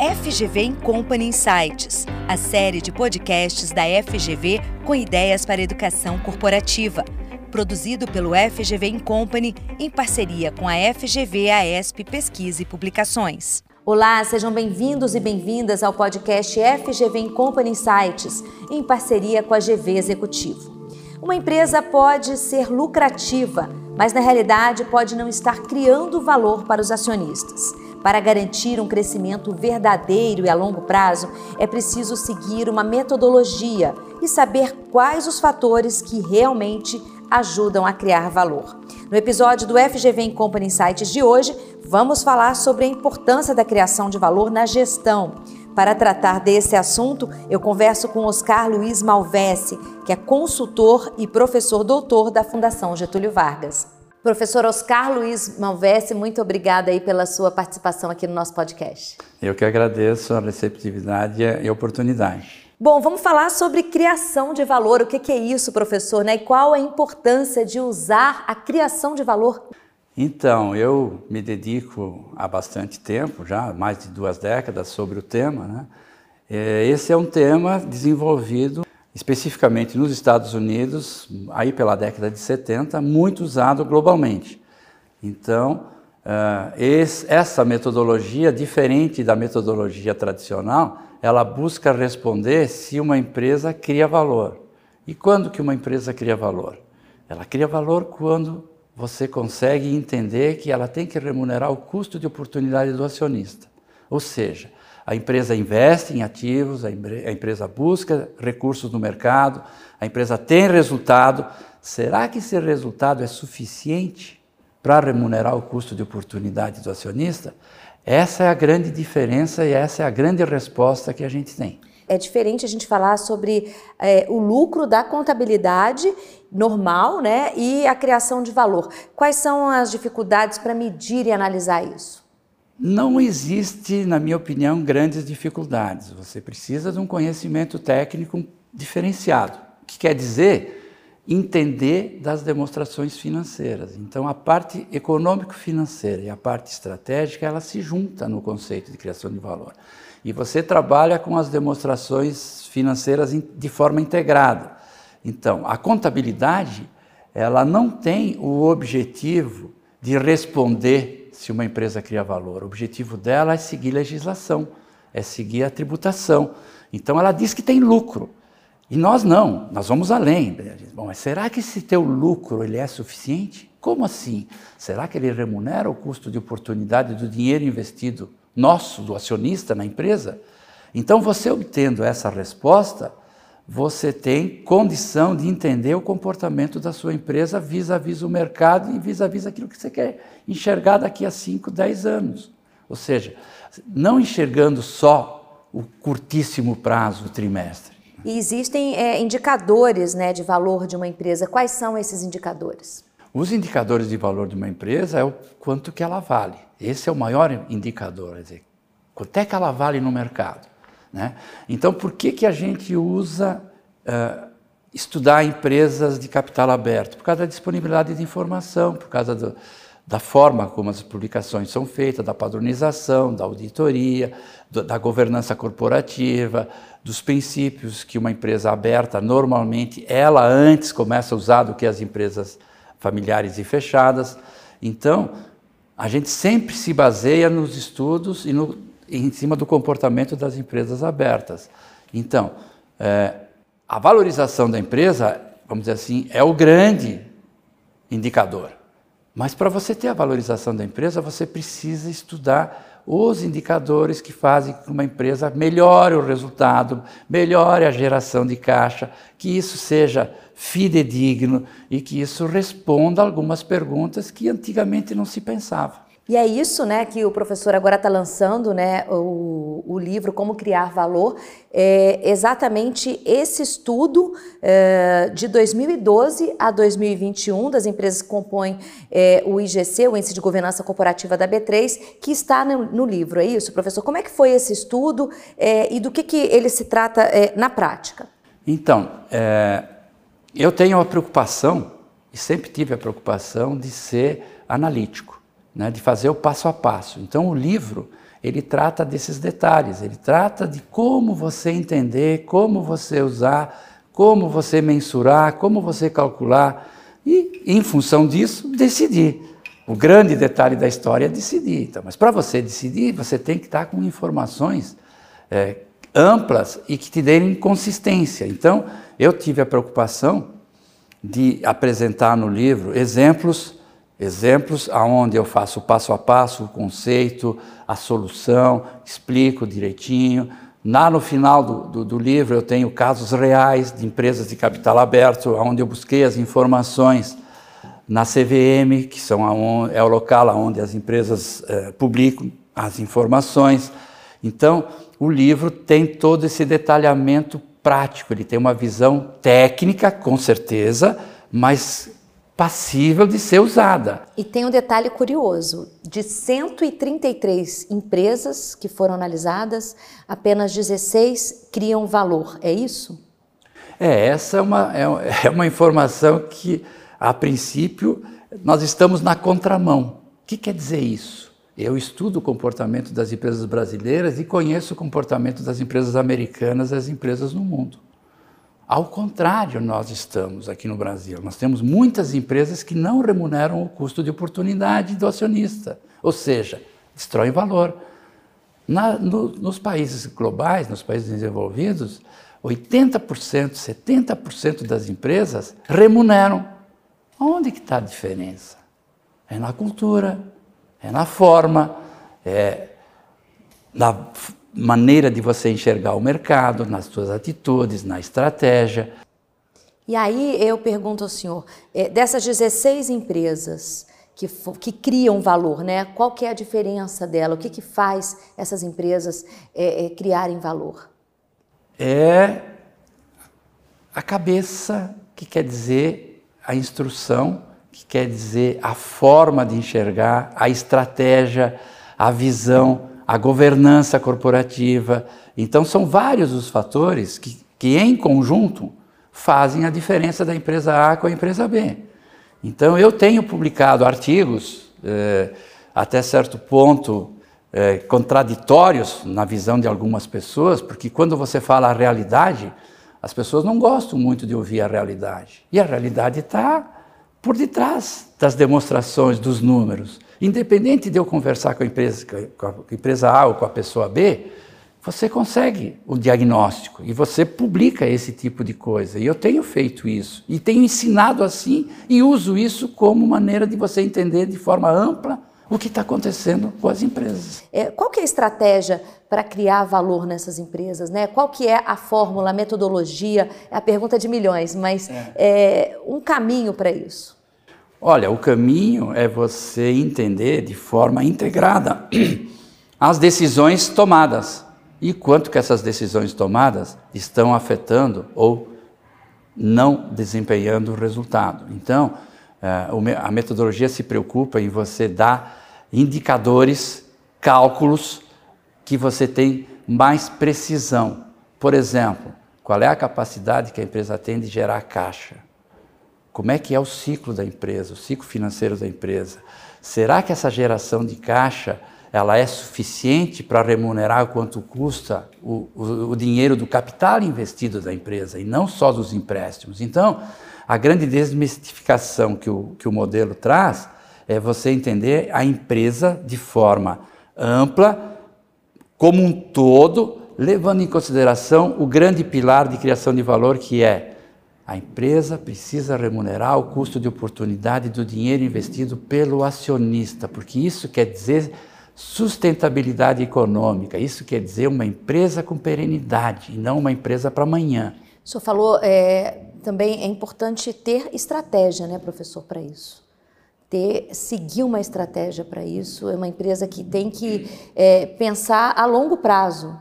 FGV Company Insights, a série de podcasts da FGV com ideias para educação corporativa. Produzido pelo FGV Company em parceria com a FGV AESP Pesquisa e Publicações. Olá, sejam bem-vindos e bem-vindas ao podcast FGV Company Insights, em parceria com a GV Executivo. Uma empresa pode ser lucrativa, mas na realidade pode não estar criando valor para os acionistas. Para garantir um crescimento verdadeiro e a longo prazo, é preciso seguir uma metodologia e saber quais os fatores que realmente ajudam a criar valor. No episódio do FGV Company Insights de hoje, vamos falar sobre a importância da criação de valor na gestão. Para tratar desse assunto, eu converso com Oscar Luiz Malvesse, que é consultor e professor doutor da Fundação Getúlio Vargas. Professor Oscar Luiz Malvesse, muito obrigada aí pela sua participação aqui no nosso podcast. Eu que agradeço a receptividade e a oportunidade. Bom, vamos falar sobre criação de valor. O que é isso, professor? Né? E qual a importância de usar a criação de valor? Então, eu me dedico há bastante tempo, já mais de duas décadas, sobre o tema. Né? É, esse é um tema desenvolvido especificamente nos Estados Unidos, aí pela década de 70, muito usado globalmente. Então, uh, esse, essa metodologia, diferente da metodologia tradicional, ela busca responder se uma empresa cria valor. E quando que uma empresa cria valor? Ela cria valor quando você consegue entender que ela tem que remunerar o custo de oportunidade do acionista. Ou seja, a empresa investe em ativos, a, empresa busca recursos no mercado, a empresa tem resultado. Será que esse resultado é suficiente para remunerar o custo de oportunidade do acionista? Essa é a grande diferença e essa é a grande resposta que a gente tem. É diferente a gente falar sobre é, o lucro da contabilidade normal né, e a criação de valor. Quais são as dificuldades para medir e analisar isso? Não existe, na minha opinião, grandes dificuldades. Você precisa de um conhecimento técnico diferenciado, que quer dizer entender das demonstrações financeiras. Então, a parte econômico-financeira e a parte estratégica, ela se junta no conceito de criação de valor. E você trabalha com as demonstrações financeiras de forma integrada. Então, a contabilidade, ela não tem o objetivo de responder se uma empresa cria valor. O objetivo dela é seguir legislação, é seguir a tributação. Então ela diz que tem lucro. E nós não, nós vamos além. Bom, mas será que esse teu lucro ele é suficiente? Como assim? Será que ele remunera o custo de oportunidade do dinheiro investido nosso, do acionista na empresa? Então você obtendo essa resposta, você tem condição de entender o comportamento da sua empresa vis-à-vis -vis o mercado e vis-à-vis -vis aquilo que você quer enxergar daqui a 5, 10 anos. Ou seja, não enxergando só o curtíssimo prazo, o trimestre. E existem é, indicadores né, de valor de uma empresa. Quais são esses indicadores? Os indicadores de valor de uma empresa é o quanto que ela vale. Esse é o maior indicador, quer dizer, quanto é que ela vale no mercado. Né? Então, por que, que a gente usa uh, estudar empresas de capital aberto? Por causa da disponibilidade de informação, por causa do, da forma como as publicações são feitas, da padronização, da auditoria, do, da governança corporativa, dos princípios que uma empresa aberta, normalmente, ela antes começa a usar do que as empresas familiares e fechadas. Então, a gente sempre se baseia nos estudos e no, em cima do comportamento das empresas abertas. Então, é, a valorização da empresa, vamos dizer assim, é o grande indicador. Mas para você ter a valorização da empresa, você precisa estudar os indicadores que fazem que uma empresa melhore o resultado, melhore a geração de caixa, que isso seja fidedigno e que isso responda algumas perguntas que antigamente não se pensava. E é isso né, que o professor agora está lançando, né, o, o, livro Como Criar Valor, é exatamente esse estudo é, de 2012 a 2021 das empresas que compõem é, o IGC, o Índice de Governança Corporativa da B3, que está no, no livro. É isso, professor? Como é que foi esse estudo é, e do que, que ele se trata é, na prática? Então, é, eu tenho a preocupação, e sempre tive a preocupação, de ser analítico né, de fazer o passo a passo. Então, o livro ele trata desses detalhes, ele trata de como você entender, como você usar, como você mensurar, como você calcular e, em função disso, decidir. O grande detalhe da história é decidir. Então, mas para você decidir, você tem que estar com informações é, amplas e que te deem consistência. Então, eu tive a preocupação de apresentar no livro exemplos exemplos aonde eu faço passo a passo o conceito, a solução, explico direitinho. Lá no final do, do, do, livro eu tenho casos reais de empresas de capital aberto, onde eu busquei as informações na CVM, que são a, é o local onde as empresas eh, publicam as informações. Então, o livro tem todo esse detalhamento prático, ele tem uma visão técnica, com certeza, mas passível de ser usada. E tem um detalhe curioso: de 133 empresas que foram analisadas, apenas 16 criam valor. É isso? É, essa é uma, é, é uma informação que, a princípio, nós estamos na contramão. O que quer dizer isso? Eu estudo o comportamento das empresas brasileiras e conheço o comportamento das empresas americanas e das empresas no mundo. Ao contrário, nós estamos aqui no Brasil. Nós temos muitas empresas que não remuneram o custo de oportunidade do acionista, ou seja, destroem valor. Na, no, nos países globais, nos países desenvolvidos, 80%, 70% das empresas remuneram. Onde que está a diferença? É na cultura, é na forma, é na maneira de você enxergar o mercado, nas suas atitudes, na estratégia. E aí eu pergunto ao senhor, é, dessas 16 empresas que, que criam valor, né? qual que é a diferença dela? O que, que faz essas empresas é, é, criarem valor? É a cabeça, que quer dizer a instrução, que quer dizer a forma de enxergar, a estratégia, a visão, a governança corporativa. Então, são vários os fatores que, que, em conjunto, fazem a diferença da empresa A com a empresa B. Então, eu tenho publicado artigos, eh, até certo ponto, eh, contraditórios na visão de algumas pessoas, porque quando você fala a realidade, as pessoas não gostam muito de ouvir a realidade. E a realidade está por detrás das demonstrações, dos números. Independente de eu conversar com a empresa, com a empresa A ou com a pessoa B, você consegue o diagnóstico e você publica esse tipo de coisa. E eu tenho feito isso e tenho ensinado assim e uso isso como maneira de você entender de forma ampla o que está acontecendo com as empresas. É, qual que é a estratégia para criar valor nessas empresas? Né? Qual que é a fórmula, a metodologia? É a pergunta de milhões, mas é. É, um caminho para isso. Olha, o caminho é você entender de forma integrada as decisões tomadas e quanto que essas decisões tomadas estão afetando ou não desempenhando o resultado. Então, eh, a metodologia se preocupa em você dar indicadores, cálculos que você tem mais precisão. Por exemplo, qual é a capacidade que a empresa tem de gerar caixa? Como é que é o ciclo da empresa, o ciclo financeiro da empresa? Será que essa geração de caixa ela é suficiente para remunerar quanto custa o, o, o, dinheiro do capital investido da empresa e não só dos empréstimos? Então, a grande desmistificação que o, que o modelo traz é você entender a empresa de forma ampla, como um todo, levando em consideração o grande pilar de criação de valor que é a empresa precisa remunerar o custo de oportunidade do dinheiro investido pelo acionista, porque isso quer dizer sustentabilidade econômica, isso quer dizer uma empresa com perenidade e não uma empresa para amanhã. O senhor falou é, também é importante ter estratégia, né, professor, para isso. Ter, seguir uma estratégia para isso. É uma empresa que tem que é, pensar a longo prazo.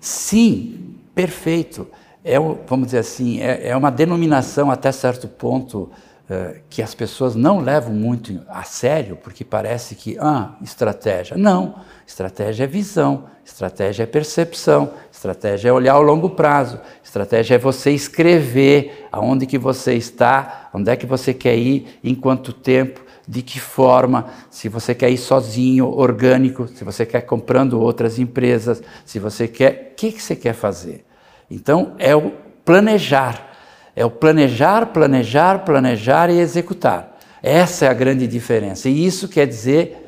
Sim, perfeito é, vamos dizer assim, é, é uma denominação até certo ponto é, que as pessoas não levam muito a sério, porque parece que, ah, estratégia. Não, estratégia é visão, estratégia é percepção, estratégia é olhar ao longo prazo, estratégia é você escrever aonde que você está, onde é que você quer ir, em quanto tempo, de que forma, se você quer ir sozinho, orgânico, se você quer comprando outras empresas, se você quer, o que, que você quer fazer? Então é o planejar, é o planejar, planejar, planejar e executar. Essa é a grande diferença. E isso quer dizer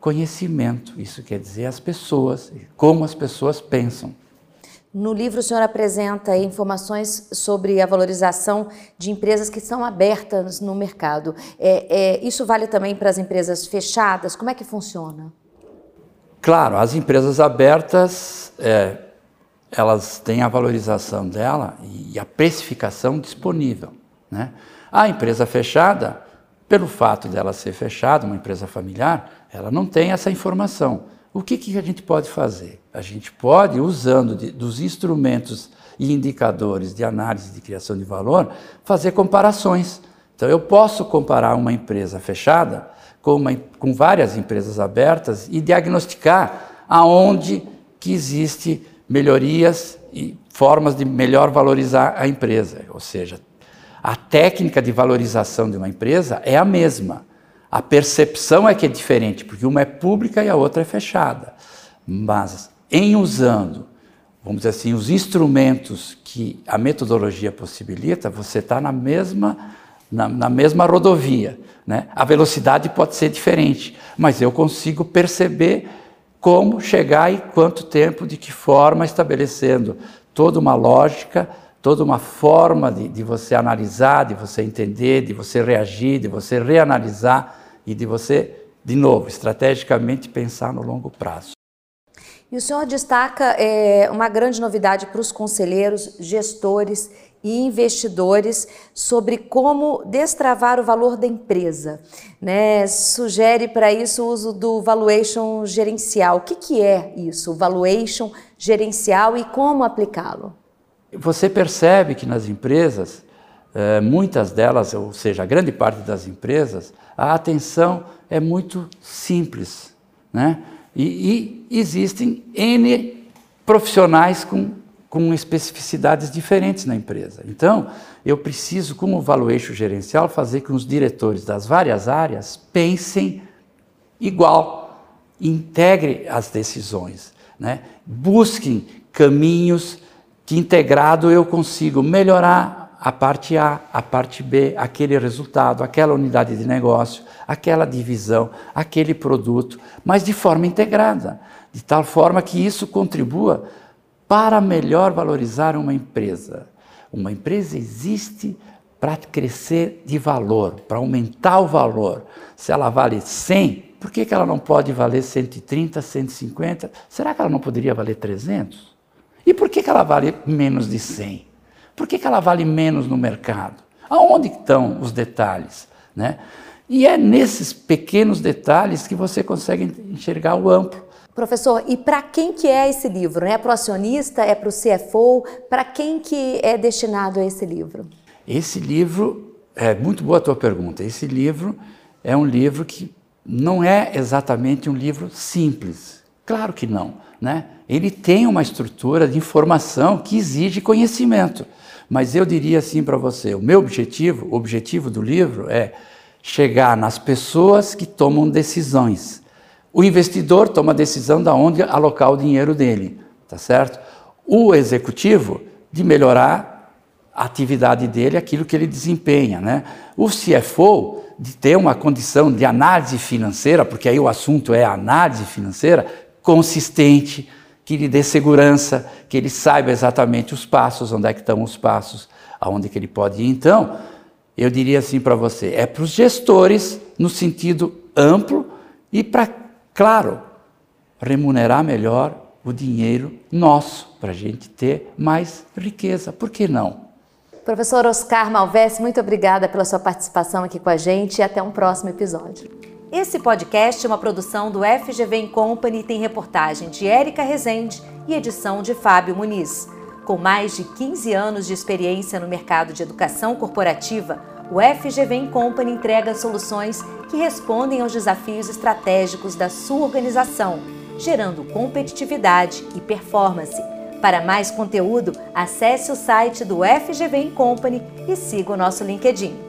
conhecimento, isso quer dizer as pessoas, como as pessoas pensam. No livro, o senhor apresenta informações sobre a valorização de empresas que são abertas no mercado. É, é, isso vale também para as empresas fechadas? Como é que funciona? Claro, as empresas abertas, é, elas têm a valorização dela e a precificação disponível. Né? A empresa fechada, pelo fato dela ser fechada, uma empresa familiar, ela não tem essa informação. O que, que a gente pode fazer? A gente pode, usando de, dos instrumentos e indicadores de análise de criação de valor, fazer comparações. Então, eu posso comparar uma empresa fechada com, uma, com várias empresas abertas e diagnosticar aonde que existe melhorias e formas de melhor valorizar a empresa. Ou seja, a técnica de valorização de uma empresa é a mesma. A percepção é que é diferente, porque uma é pública e a outra é fechada. Mas em usando, vamos dizer assim, os instrumentos que a metodologia possibilita, você está na mesma, na, na, mesma rodovia. Né? A velocidade pode ser diferente, mas eu consigo perceber como chegar e quanto tempo, de que forma, estabelecendo toda uma lógica, toda uma forma de, de você analisar, de você entender, de você reagir, de você reanalisar e de você, de novo, estrategicamente pensar no longo prazo. E o senhor destaca é, uma grande novidade para os conselheiros, gestores e investidores sobre como destravar o valor da empresa. Né? Sugere para isso o uso do valuation gerencial. O que, que é isso, o valuation gerencial e como aplicá-lo? Você percebe que nas empresas é, muitas delas, ou seja, a grande parte das empresas, a atenção é muito simples. Né? E, e existem N profissionais com, com especificidades diferentes na empresa. Então, eu preciso, como valuation gerencial, fazer com que os diretores das várias áreas pensem igual, integre as decisões, né? busquem caminhos que integrado eu consigo melhorar a parte A, a parte B, aquele resultado, aquela unidade de negócio, aquela divisão, aquele produto, mas de forma integrada, de tal forma que isso contribua para melhor valorizar uma empresa. Uma empresa existe para crescer de valor, para aumentar o valor. Se ela vale 100, por que, que ela não pode valer 130, 150? Será que ela não poderia valer 300? E por que, que ela vale menos de 100? Por que, que ela vale menos no mercado? Aonde estão os detalhes? Né? E é nesses pequenos detalhes que você consegue enxergar o amplo. Professor, e para quem que é esse livro? É para o acionista? É para o CFO? Para quem que é destinado a esse livro? Esse livro, é muito boa a tua pergunta, esse livro é um livro que não é exatamente um livro simples. Claro que não, né? Ele tem uma estrutura de informação que exige conhecimento. Mas eu diria assim para você: o meu objetivo, o objetivo do livro é chegar nas pessoas que tomam decisões. O investidor toma a decisão de onde alocar o dinheiro dele, tá certo? O executivo de melhorar a atividade dele, aquilo que ele desempenha, né? O CFO de ter uma condição de análise financeira, porque aí o assunto é análise financeira consistente, que lhe dê segurança, que ele saiba exatamente os passos, onde é que estão os passos, aonde que ele pode ir. Então, eu diria assim para você, é para os gestores no sentido amplo e para, claro, remunerar melhor o dinheiro nosso, para a gente ter mais riqueza. Por que não? Professor Oscar Malves, muito obrigada pela sua participação aqui com a gente e até um próximo episódio. Esse podcast é uma produção do FGV Company e tem reportagem de Érica Rezende e edição de Fábio Muniz. Com mais de 15 anos de experiência no mercado de educação corporativa, o FGV Company entrega soluções que respondem aos desafios estratégicos da sua organização, gerando competitividade e performance. Para mais conteúdo, acesse o site do FGV Company e siga o nosso LinkedIn.